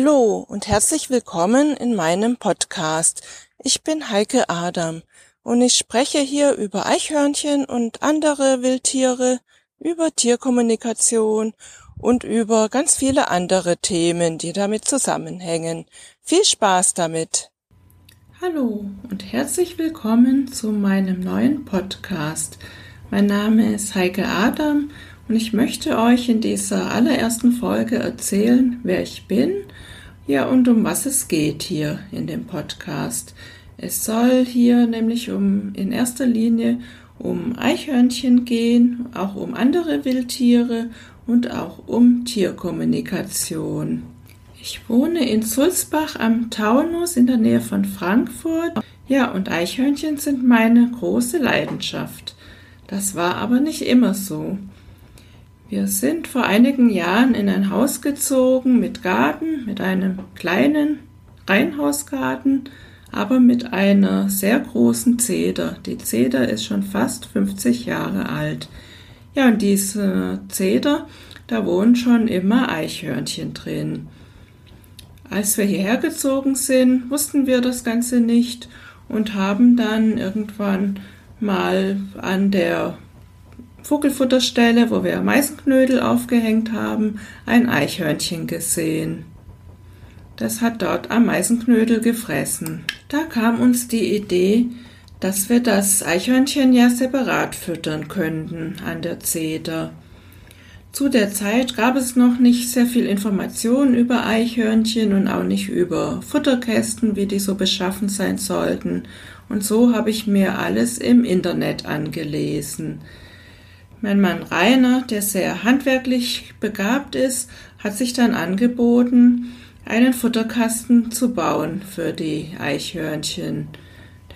Hallo und herzlich willkommen in meinem Podcast. Ich bin Heike Adam und ich spreche hier über Eichhörnchen und andere Wildtiere, über Tierkommunikation und über ganz viele andere Themen, die damit zusammenhängen. Viel Spaß damit! Hallo und herzlich willkommen zu meinem neuen Podcast. Mein Name ist Heike Adam und ich möchte euch in dieser allerersten Folge erzählen, wer ich bin, ja und um was es geht hier in dem Podcast. Es soll hier nämlich um in erster Linie um Eichhörnchen gehen, auch um andere Wildtiere und auch um Tierkommunikation. Ich wohne in Sulzbach am Taunus in der Nähe von Frankfurt. Ja, und Eichhörnchen sind meine große Leidenschaft. Das war aber nicht immer so. Wir sind vor einigen Jahren in ein Haus gezogen mit Garten, mit einem kleinen Reihenhausgarten, aber mit einer sehr großen Zeder. Die Zeder ist schon fast 50 Jahre alt. Ja, und diese Zeder, da wohnen schon immer Eichhörnchen drin. Als wir hierher gezogen sind, wussten wir das Ganze nicht und haben dann irgendwann mal an der Vogelfutterstelle, wo wir Meisenknödel aufgehängt haben, ein Eichhörnchen gesehen. Das hat dort am Meisenknödel gefressen. Da kam uns die Idee, dass wir das Eichhörnchen ja separat füttern könnten an der Zeder. Zu der Zeit gab es noch nicht sehr viel Informationen über Eichhörnchen und auch nicht über Futterkästen, wie die so beschaffen sein sollten. Und so habe ich mir alles im Internet angelesen. Mein Mann Rainer, der sehr handwerklich begabt ist, hat sich dann angeboten, einen Futterkasten zu bauen für die Eichhörnchen.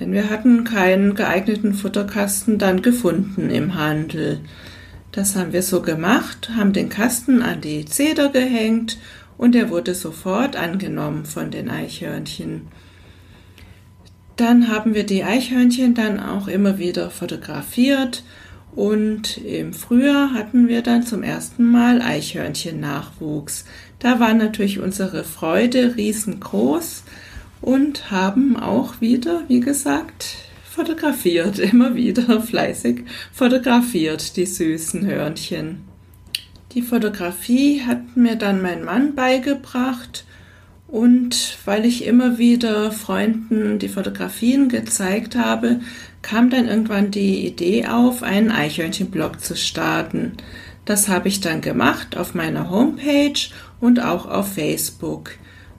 Denn wir hatten keinen geeigneten Futterkasten dann gefunden im Handel. Das haben wir so gemacht, haben den Kasten an die Zeder gehängt und er wurde sofort angenommen von den Eichhörnchen. Dann haben wir die Eichhörnchen dann auch immer wieder fotografiert und im Frühjahr hatten wir dann zum ersten Mal Eichhörnchen-Nachwuchs. Da war natürlich unsere Freude riesengroß und haben auch wieder, wie gesagt, fotografiert, immer wieder fleißig fotografiert, die süßen Hörnchen. Die Fotografie hat mir dann mein Mann beigebracht und weil ich immer wieder Freunden die Fotografien gezeigt habe, kam dann irgendwann die Idee auf, einen Eichhörnchenblog zu starten. Das habe ich dann gemacht auf meiner Homepage und auch auf Facebook.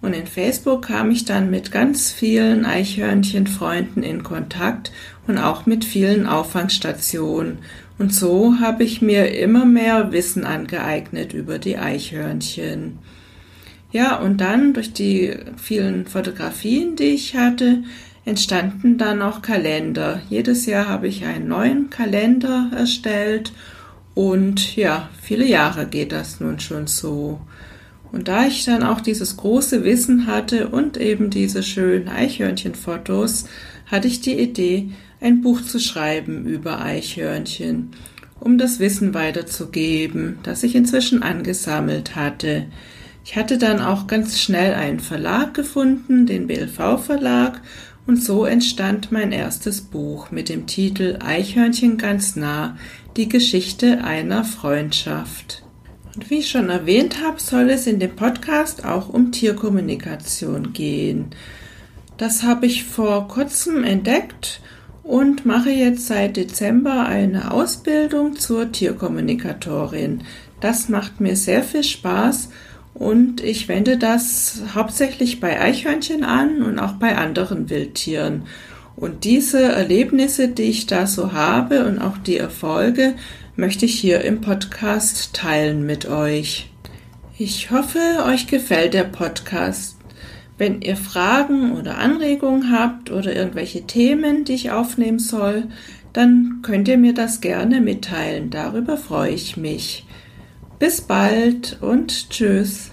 Und in Facebook kam ich dann mit ganz vielen Eichhörnchenfreunden in Kontakt und auch mit vielen Auffangstationen. Und so habe ich mir immer mehr Wissen angeeignet über die Eichhörnchen. Ja, und dann durch die vielen Fotografien, die ich hatte, entstanden dann auch Kalender. Jedes Jahr habe ich einen neuen Kalender erstellt und ja, viele Jahre geht das nun schon so. Und da ich dann auch dieses große Wissen hatte und eben diese schönen Eichhörnchenfotos, hatte ich die Idee, ein Buch zu schreiben über Eichhörnchen, um das Wissen weiterzugeben, das ich inzwischen angesammelt hatte. Ich hatte dann auch ganz schnell einen Verlag gefunden, den BLV Verlag, und so entstand mein erstes Buch mit dem Titel Eichhörnchen ganz nah, die Geschichte einer Freundschaft. Und wie ich schon erwähnt habe, soll es in dem Podcast auch um Tierkommunikation gehen. Das habe ich vor kurzem entdeckt und mache jetzt seit Dezember eine Ausbildung zur Tierkommunikatorin. Das macht mir sehr viel Spaß und ich wende das hauptsächlich bei Eichhörnchen an und auch bei anderen Wildtieren. Und diese Erlebnisse, die ich da so habe und auch die Erfolge, möchte ich hier im Podcast teilen mit euch. Ich hoffe, euch gefällt der Podcast. Wenn ihr Fragen oder Anregungen habt oder irgendwelche Themen, die ich aufnehmen soll, dann könnt ihr mir das gerne mitteilen. Darüber freue ich mich. Bis bald und tschüss.